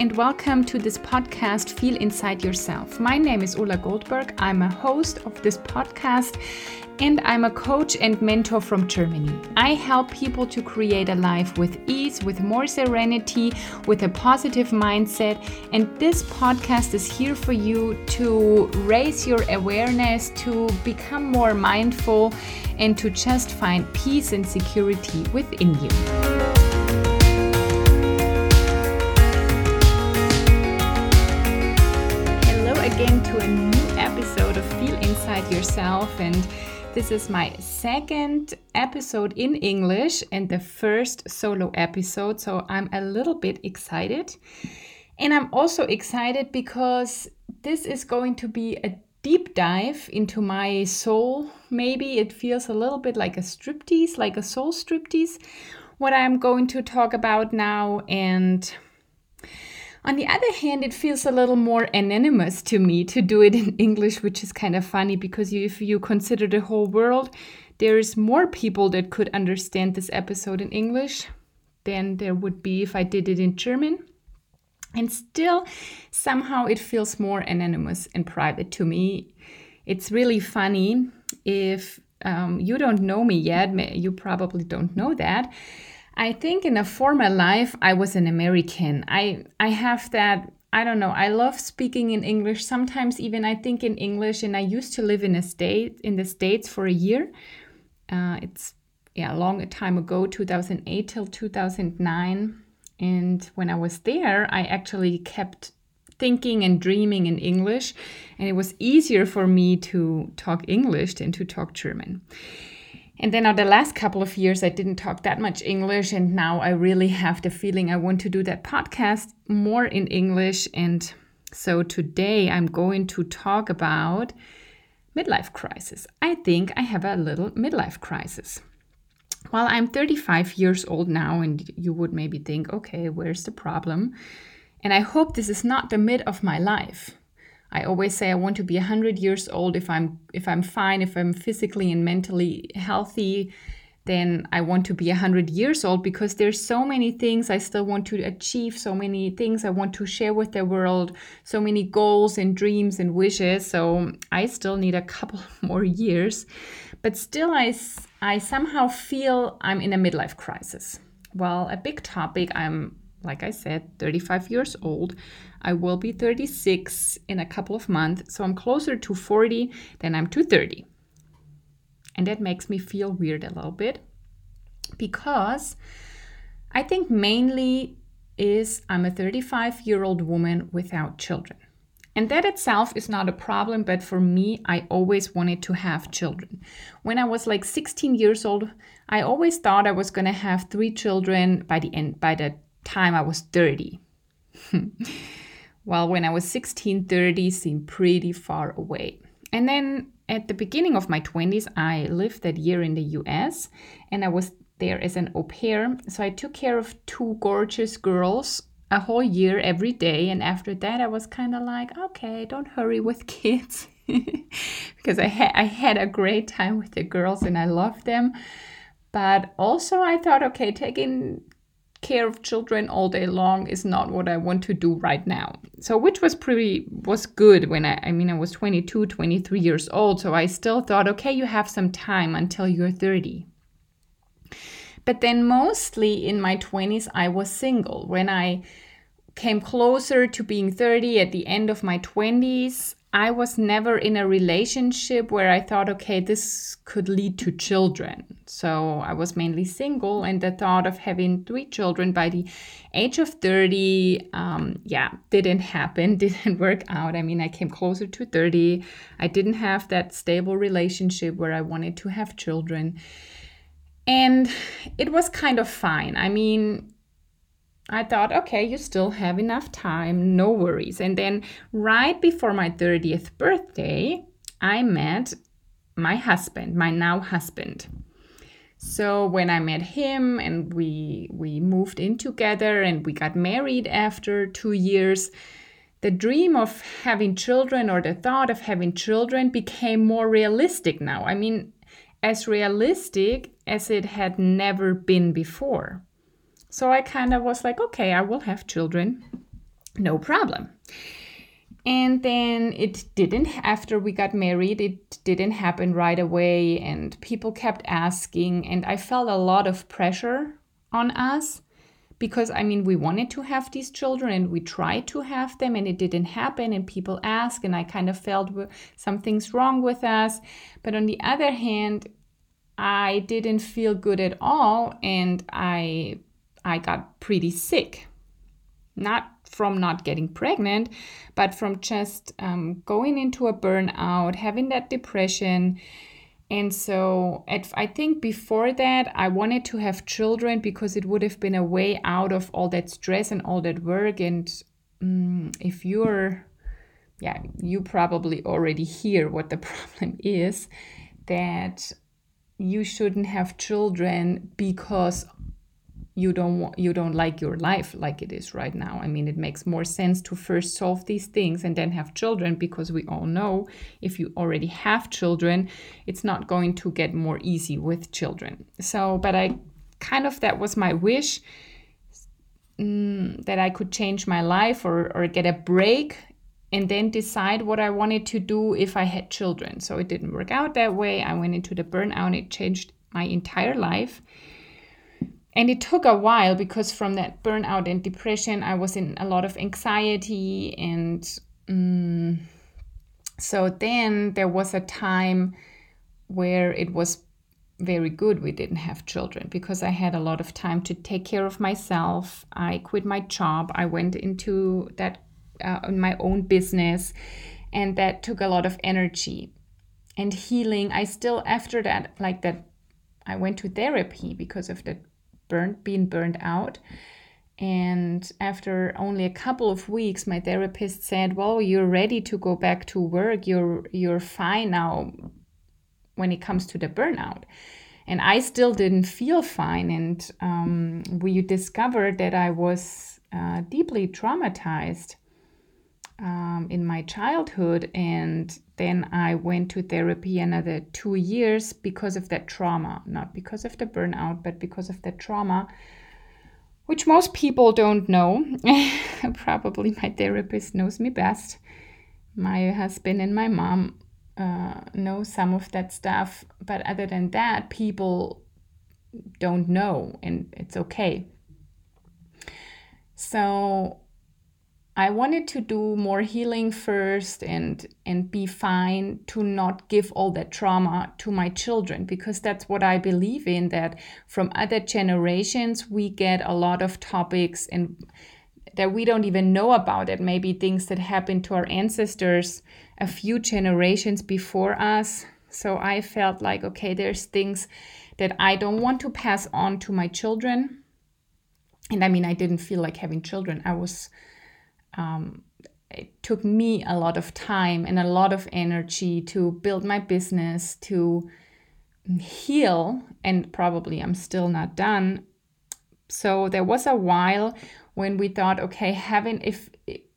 and welcome to this podcast, Feel Inside Yourself. My name is Ulla Goldberg. I'm a host of this podcast and I'm a coach and mentor from Germany. I help people to create a life with ease, with more serenity, with a positive mindset. And this podcast is here for you to raise your awareness, to become more mindful, and to just find peace and security within you. Episode of Feel Inside Yourself and this is my second episode in English and the first solo episode, so I'm a little bit excited. And I'm also excited because this is going to be a deep dive into my soul. Maybe it feels a little bit like a striptease, like a soul striptease, what I'm going to talk about now. And on the other hand, it feels a little more anonymous to me to do it in English, which is kind of funny because if you consider the whole world, there's more people that could understand this episode in English than there would be if I did it in German. And still, somehow it feels more anonymous and private to me. It's really funny if um, you don't know me yet, you probably don't know that. I think in a former life I was an American. I I have that I don't know. I love speaking in English. Sometimes even I think in English and I used to live in a state in the states for a year. Uh, it's yeah, a long time ago, 2008 till 2009. And when I was there, I actually kept thinking and dreaming in English, and it was easier for me to talk English than to talk German. And then, on the last couple of years, I didn't talk that much English. And now I really have the feeling I want to do that podcast more in English. And so today I'm going to talk about midlife crisis. I think I have a little midlife crisis. Well, I'm 35 years old now, and you would maybe think, okay, where's the problem? And I hope this is not the mid of my life. I always say I want to be 100 years old if I'm if I'm fine, if I'm physically and mentally healthy, then I want to be 100 years old because there's so many things I still want to achieve, so many things I want to share with the world, so many goals and dreams and wishes. So I still need a couple more years. But still I I somehow feel I'm in a midlife crisis. Well, a big topic I'm like I said, 35 years old. I will be 36 in a couple of months. So I'm closer to 40 than I'm to 30. And that makes me feel weird a little bit because I think mainly is I'm a 35 year old woman without children. And that itself is not a problem, but for me, I always wanted to have children. When I was like 16 years old, I always thought I was going to have three children by the end by the time I was 30. well, when I was 16, 30 seemed pretty far away. And then at the beginning of my 20s, I lived that year in the US and I was there as an au pair. So I took care of two gorgeous girls a whole year every day. And after that, I was kind of like, okay, don't hurry with kids. because I, ha- I had a great time with the girls and I loved them. But also, I thought, okay, taking care of children all day long is not what I want to do right now. So which was pretty was good when I I mean I was 22, 23 years old, so I still thought okay, you have some time until you're 30. But then mostly in my 20s I was single. When I came closer to being 30 at the end of my 20s, I was never in a relationship where I thought, okay, this could lead to children. So I was mainly single, and the thought of having three children by the age of 30, um, yeah, didn't happen, didn't work out. I mean, I came closer to 30. I didn't have that stable relationship where I wanted to have children. And it was kind of fine. I mean, I thought, okay, you still have enough time, no worries. And then, right before my 30th birthday, I met my husband, my now husband. So when I met him and we we moved in together and we got married after 2 years, the dream of having children or the thought of having children became more realistic now. I mean, as realistic as it had never been before. So I kind of was like, okay, I will have children. no problem. And then it didn't, after we got married, it didn't happen right away. And people kept asking. And I felt a lot of pressure on us because I mean, we wanted to have these children and we tried to have them and it didn't happen. And people ask, and I kind of felt something's wrong with us. But on the other hand, I didn't feel good at all and I I got pretty sick. Not from not getting pregnant, but from just um, going into a burnout, having that depression. And so at, I think before that, I wanted to have children because it would have been a way out of all that stress and all that work. And um, if you're, yeah, you probably already hear what the problem is that you shouldn't have children because you don't want, you don't like your life like it is right now. I mean, it makes more sense to first solve these things and then have children because we all know if you already have children, it's not going to get more easy with children. So, but I kind of that was my wish mm, that I could change my life or or get a break and then decide what I wanted to do if I had children. So it didn't work out that way. I went into the burnout. It changed my entire life and it took a while because from that burnout and depression i was in a lot of anxiety and um, so then there was a time where it was very good we didn't have children because i had a lot of time to take care of myself. I quit my job. I went into that uh, my own business and that took a lot of energy and healing. I still after that like that i went to therapy because of the burned, been burned out. And after only a couple of weeks, my therapist said, "Well, you're ready to go back to work. You're you're fine now when it comes to the burnout." And I still didn't feel fine. And um, we discovered that I was uh, deeply traumatized um, in my childhood. And then I went to therapy another two years because of that trauma, not because of the burnout, but because of the trauma, which most people don't know. Probably my therapist knows me best. My husband and my mom uh, know some of that stuff. But other than that, people don't know, and it's okay. So I wanted to do more healing first and and be fine to not give all that trauma to my children because that's what I believe in that from other generations we get a lot of topics and that we don't even know about it. Maybe things that happened to our ancestors a few generations before us. So I felt like okay there's things that I don't want to pass on to my children. And I mean I didn't feel like having children. I was um, it took me a lot of time and a lot of energy to build my business, to heal, and probably I'm still not done. So there was a while when we thought, okay, having if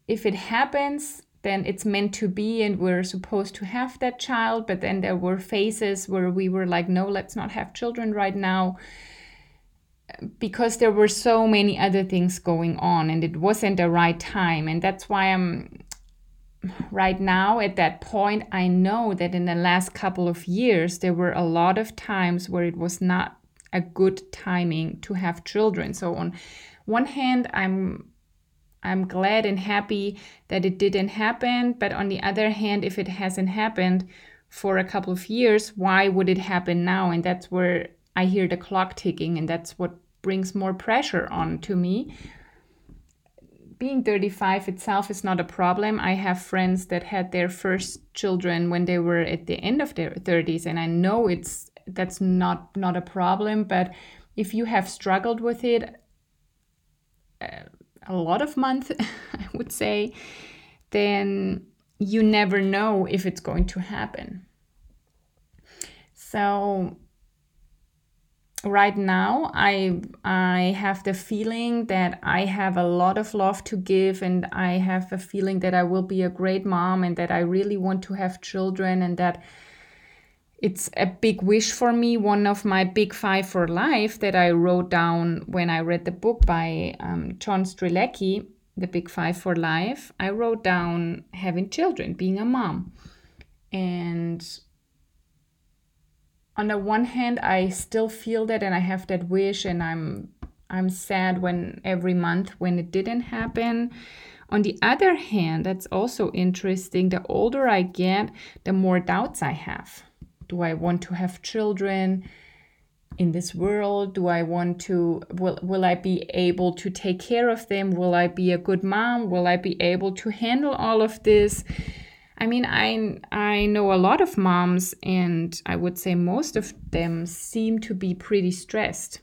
if it happens, then it's meant to be, and we're supposed to have that child. But then there were phases where we were like, no, let's not have children right now because there were so many other things going on and it wasn't the right time. And that's why i'm right now at that point i know that in the last couple of years there were a lot of times where it was not a good timing to have children. So on one hand i'm i'm glad and happy that it didn't happen. But on the other hand if it hasn't happened for a couple of years why would it happen now? And that's where I hear the clock ticking, and that's what brings more pressure on to me. Being 35 itself is not a problem. I have friends that had their first children when they were at the end of their 30s, and I know it's that's not not a problem. But if you have struggled with it uh, a lot of months, I would say, then you never know if it's going to happen. So right now i i have the feeling that i have a lot of love to give and i have a feeling that i will be a great mom and that i really want to have children and that it's a big wish for me one of my big five for life that i wrote down when i read the book by um, John Strelecky the big five for life, I wrote down having children, being a mom. And on the one hand, I still feel that and I have that wish and I'm I'm sad when every month when it didn't happen. On the other hand, that's also interesting. The older I get, the more doubts I have. Do I want to have children? in this world do i want to will will i be able to take care of them will i be a good mom will i be able to handle all of this i mean i i know a lot of moms and i would say most of them seem to be pretty stressed.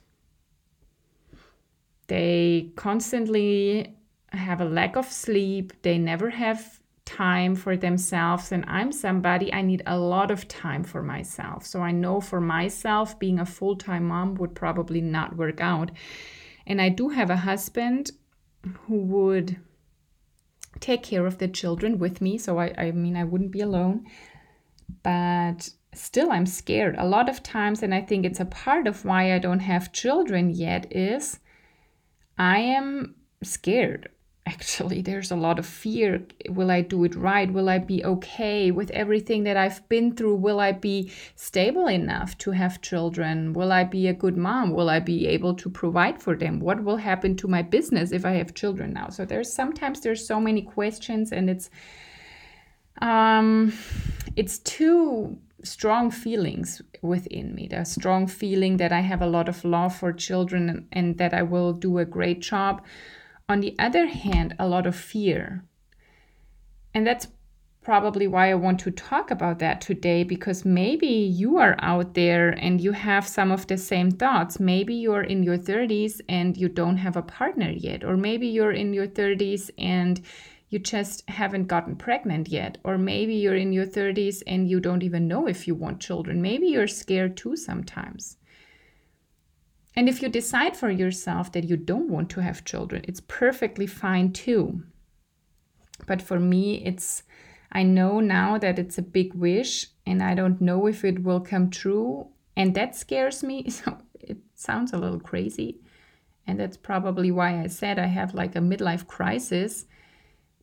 They constantly have a lack of sleep. They never have time for themselves. And i'm somebody i need a lot of time for myself. So i know for myself being a full-time mom would probably not work out. And i do have a husband who would take care of the children with me so i, I mean i wouldn't be alone. But still i'm scared. A lot of times and i think it's a part of why i don't have children yet is i am scared actually there's a lot of fear. Will i do it right? Will i be okay with everything that i've been through? Will i be stable enough to have children? Will i be a good mom? Will i be able to provide for them? What will happen to my business if i have children now? So there's sometimes there's so many questions and it's um it's two strong feelings within me. The strong feeling that i have a lot of love for children and, and that i will do a great job on the other hand, a lot of fear. And that's probably why I want to talk about that today because maybe you are out there and you have some of the same thoughts. Maybe you're in your 30s and you don't have a partner yet, or maybe you're in your 30s and you just haven't gotten pregnant yet, or maybe you're in your 30s and you don't even know if you want children. Maybe you're scared too sometimes. And if you decide for yourself that you don't want to have children, it's perfectly fine too. But for me, it's, I know now that it's a big wish and I don't know if it will come true. And that scares me. So it sounds a little crazy. And that's probably why I said I have like a midlife crisis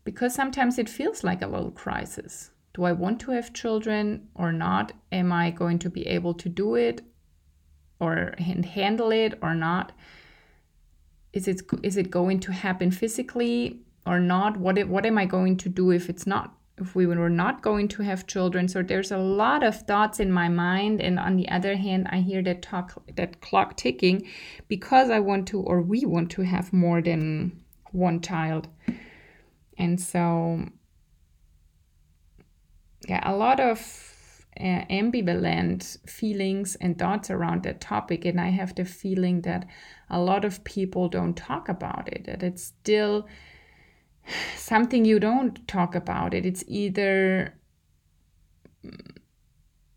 because sometimes it feels like a little crisis. Do I want to have children or not? Am I going to be able to do it? Or handle it or not. Is it is it going to happen physically or not? What what am i going to do if it's not if we were not going to have children? So there's a lot of thoughts in my mind. And on the other hand i hear that talk that clock ticking because i want to or we want to have more than one child. And so yeah a lot of uh, ambivalent feelings and thoughts around that topic. And I have the feeling that a lot of people don't talk about it, that it's still something you don't talk about it. It's either,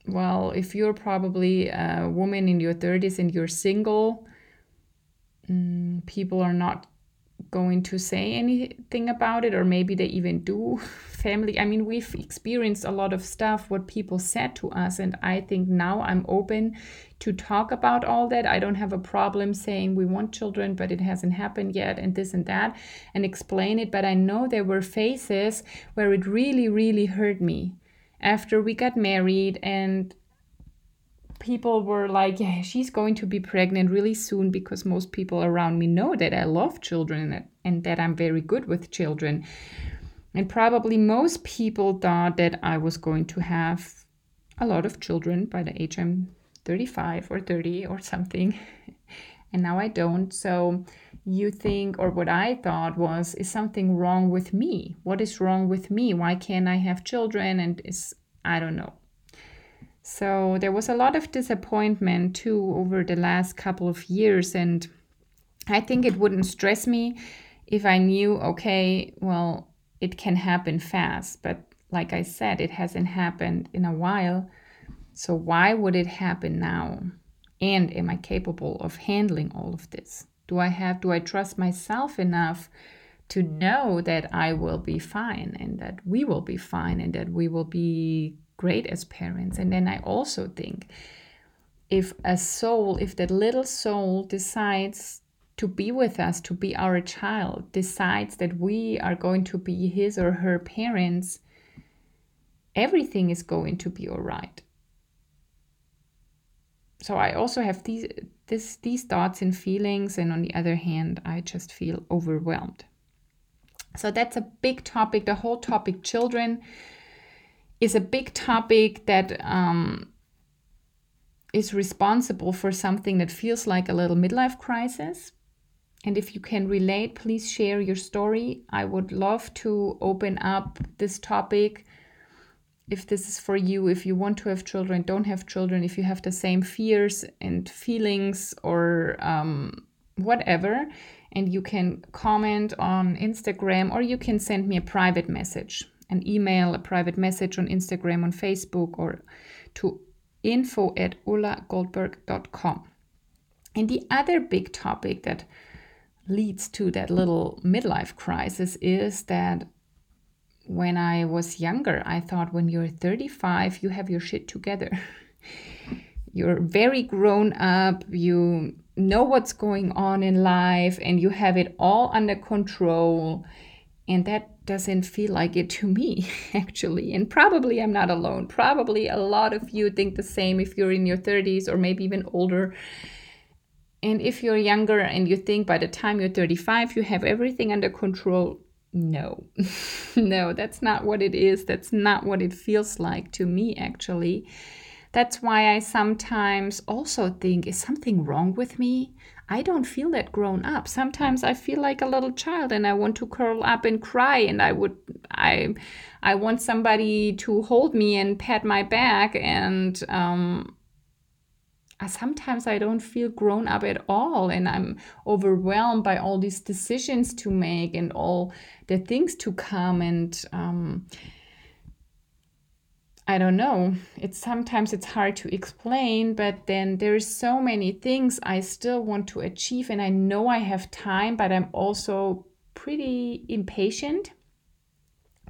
well, if you're probably a woman in your 30s and you're single, mm, people are not going to say anything about it or maybe they even do family. I mean we've experienced a lot of stuff what people said to us and i think now i'm open to talk about all that. I don't have a problem saying we want children but it hasn't happened yet and this and that and explain it. But i know there were phases where it really really hurt me. After we got married and people were like, yeah, she's going to be pregnant really soon because most people around me know that I love children and that I'm very good with children. And probably most people thought that I was going to have a lot of children by the age I'm 35 or 30 or something. and now I don't. So you think, or what I thought was, is something wrong with me? What is wrong with me? Why can't I have children? And is, I don't know. So there was a lot of disappointment too over the last couple of years. And I think it wouldn't stress me if I knew, okay, well, it can happen fast. But like I said, it hasn't happened in a while. So why would it happen now? And am I capable of handling all of this? Do I have, do I trust myself enough to know that I will be fine and that we will be fine and that we will be great as parents. And then I also think if a soul, if that little soul decides to be with us, to be our child, decides that we are going to be his or her parents, everything is going to be all right. So I also have these this, these thoughts and feelings, and on the other hand, I just feel overwhelmed. So that's a big topic. The whole topic, children, is a big topic that um, is responsible for something that feels like a little midlife crisis. And if you can relate, please share your story. I would love to open up this topic. If this is for you, if you want to have children, don't have children, if you have the same fears and feelings or um, whatever, and you can comment on Instagram or you can send me a private message, an email, a private message on Instagram, on Facebook, or to info at ullagoldberg.com. And the other big topic that leads to that little midlife crisis is that when I was younger, I thought when you're 35, you have your shit together. you're very grown up, you know what's going on in life, and you have it all under control. And that doesn't feel like it to me, actually. And probably I'm not alone. Probably a lot of you think the same if you're in your 30s or maybe even older. And if you're younger and you think by the time you're 35, you have everything under control, no, no, that's not what it is. That's not what it feels like to me, actually. That's why I sometimes also think, is something wrong with me? I don't feel that grown up. Sometimes I feel like a little child and I want to curl up and cry and I would I I want somebody to hold me and pat my back and um sometimes I don't feel grown up at all and I'm overwhelmed by all these decisions to make and all the things to come and um I don't know. It's sometimes it's hard to explain, but then there's so many things I still want to achieve and I know I have time, but I'm also pretty impatient.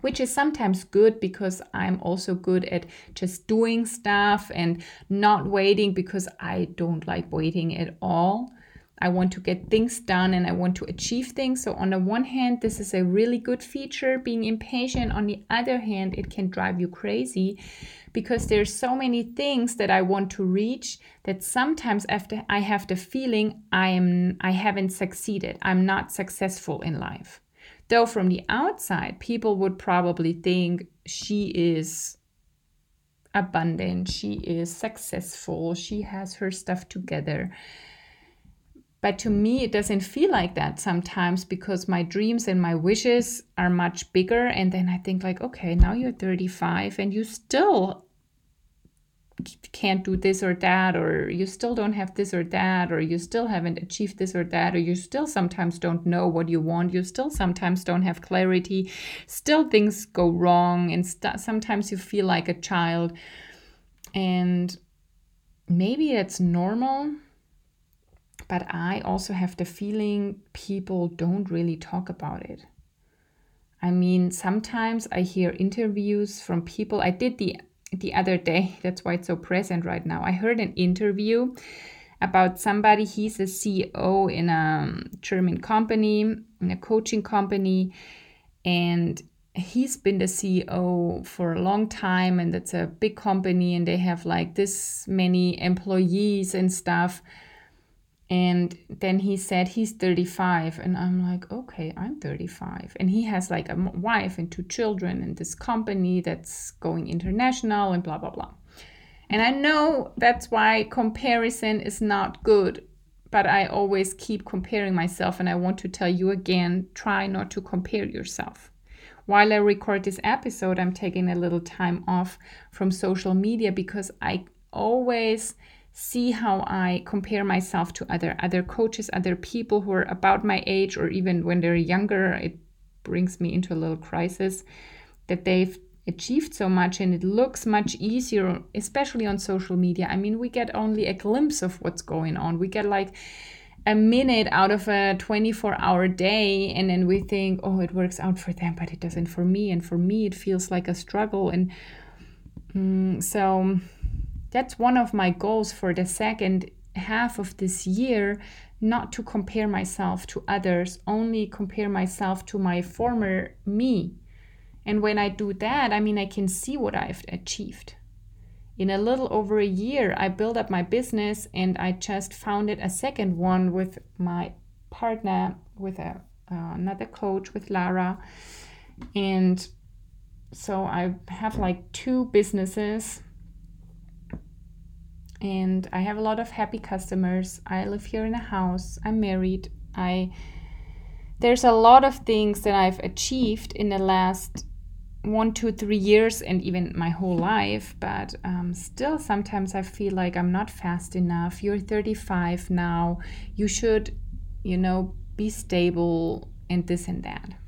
Which is sometimes good because I'm also good at just doing stuff and not waiting because I don't like waiting at all. I want to get things done and I want to achieve things. So, on the one hand, this is a really good feature, being impatient. On the other hand, it can drive you crazy because there's so many things that I want to reach that sometimes after I have the feeling I am I haven't succeeded. I'm not successful in life. Though from the outside, people would probably think she is abundant, she is successful, she has her stuff together. But to me, it doesn't feel like that sometimes because my dreams and my wishes are much bigger. And then I think, like, okay, now you're 35 and you still can't do this or that, or you still don't have this or that, or you still haven't achieved this or that, or you still sometimes don't know what you want, you still sometimes don't have clarity, still things go wrong, and st- sometimes you feel like a child. And maybe it's normal but I also have the feeling people don't really talk about it. I mean, sometimes I hear interviews from people. I did the the other day, that's why it's so present right now. I heard an interview about somebody, he's a CEO in a um, German company, in a coaching company, and he's been the CEO for a long time and it's a big company and they have like this many employees and stuff and then he said he's 35 and i'm like okay i'm 35 and he has like a wife and two children and this company that's going international and blah blah blah. And i know that's why comparison is not good but i always keep comparing myself and i want to tell you again try not to compare yourself. While i record this episode i'm taking a little time off from social media because i always see how I compare myself to other other coaches, other people who are about my age or even when they're younger, it brings me into a little crisis that they've achieved so much and it looks much easier especially on social media. I mean, we get only a glimpse of what's going on. We get like a minute out of a 24 hour day and then we think oh it works out for them but it doesn't for me and for me it feels like a struggle and mm, so that's one of my goals for the second half of this year not to compare myself to others, only compare myself to my former me. And when I do that, I mean, I can see what I've achieved. In a little over a year, I built up my business and I just founded a second one with my partner, with a, uh, another coach, with Lara. And so I have like two businesses and I have a lot of happy customers. I live here in a house. I'm married. I there's a lot of things that I've achieved in the last one, two, three years, and even my whole life. But um, still, sometimes I feel like I'm not fast enough. You're 35 now. You should, you know, be stable and this and that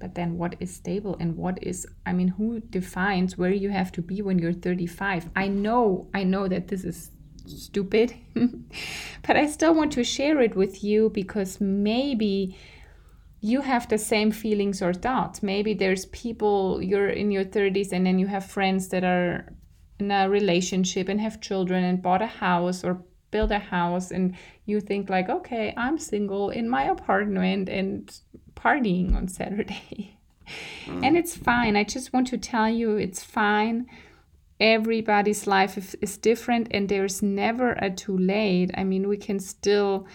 but then what is stable and what is i mean who defines where you have to be when you're 35 i know i know that this is stupid but i still want to share it with you because maybe you have the same feelings or thoughts. Maybe there's people you're in your 30s and then you have friends that are in a relationship and have children and bought a house or build a house and you think like okay i'm single in my apartment and partying on Saturday. Mm. and it's fine. I just want to tell you it's fine. Everybody's life is, is different and there's never a too late. I mean, we can still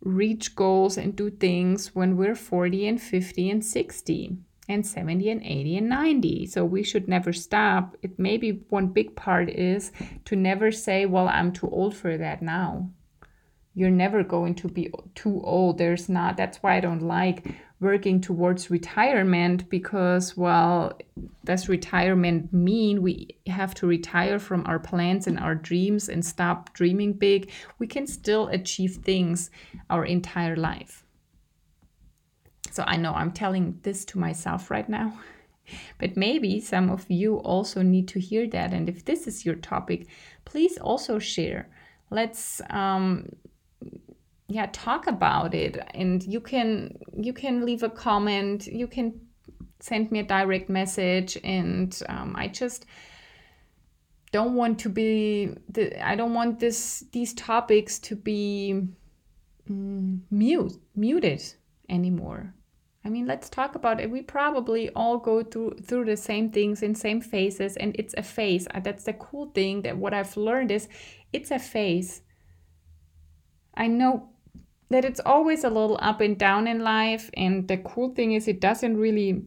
reach goals and do things when we're 40 and 50 and 60 and 70 and 80 and 90. So we should never stop. It maybe one big part is to never say, well, I'm too old for that now you're never going to be too old there's not that's why i don't like working towards retirement because well does retirement mean we have to retire from our plans and our dreams and stop dreaming big we can still achieve things our entire life so i know i'm telling this to myself right now but maybe some of you also need to hear that. And if this is your topic please also share. Let's um, yeah talk about it. And you can you can leave a comment. You can send me a direct message. And um, i just don't want to be the, i don't want this these topics to be mm, mute muted anymore i mean let's talk about it we probably all go through through the same things in same phases and it's a phase uh, that's the cool thing that what i've learned is it's a phase i know that it's always a little up and down in life. And the cool thing is, it doesn't really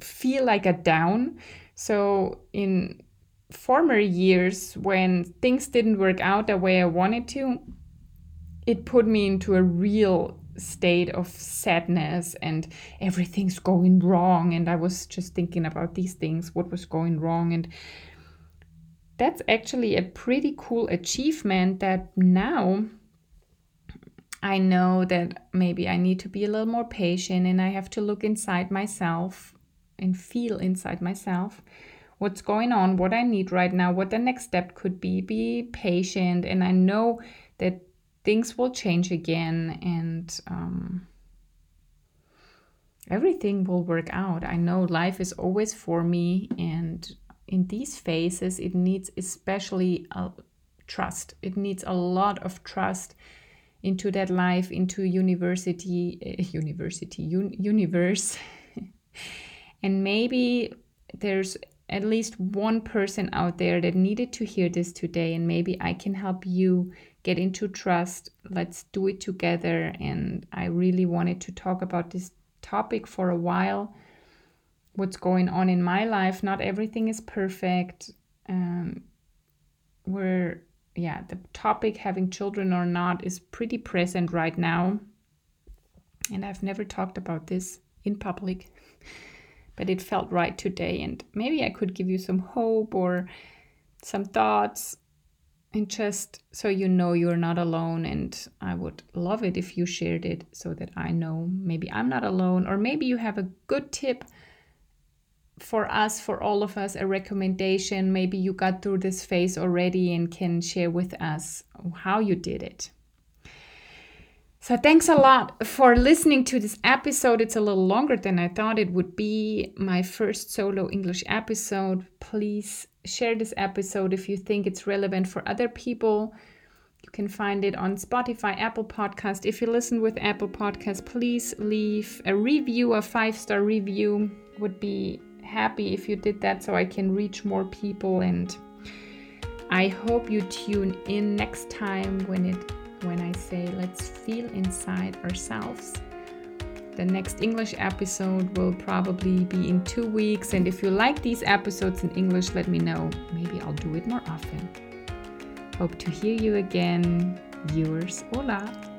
feel like a down. So, in former years, when things didn't work out the way I wanted to, it put me into a real state of sadness and everything's going wrong. And I was just thinking about these things, what was going wrong. And that's actually a pretty cool achievement that now I know that maybe I need to be a little more patient and I have to look inside myself and feel inside myself what's going on, what I need right now, what the next step could be. Be patient, and I know that things will change again and um, everything will work out. I know life is always for me, and in these phases, it needs especially trust. It needs a lot of trust into that life, into university, uh, university, un- universe. and maybe there's at least one person out there that needed to hear this today, and maybe I can help you get into trust. Let's do it together. And I really wanted to talk about this topic for a while. What's going on in my life? Not everything is perfect. Um, we're yeah, the topic having children or not is pretty present right now. And I've never talked about this in public, but it felt right today. And maybe I could give you some hope or some thoughts, and just so you know you're not alone. And I would love it if you shared it so that I know maybe I'm not alone, or maybe you have a good tip for us, for all of us, a recommendation. Maybe you got through this phase already and can share with us how you did it. So, thanks a lot for listening to this episode. It's a little longer than I thought it would be. My first solo English episode. Please share this episode if you think it's relevant for other people. You can find it on Spotify, Apple Podcast. If you listen with Apple Podcast, please leave a review, a five star review. Would be happy if you did that so I can reach more people and I hope you tune in next time when it when I say let's feel inside ourselves. The next English episode will probably be in 2 weeks and if you like these episodes in English let me know. Maybe I'll do it more often. Hope to hear you again. Yours, Ulla.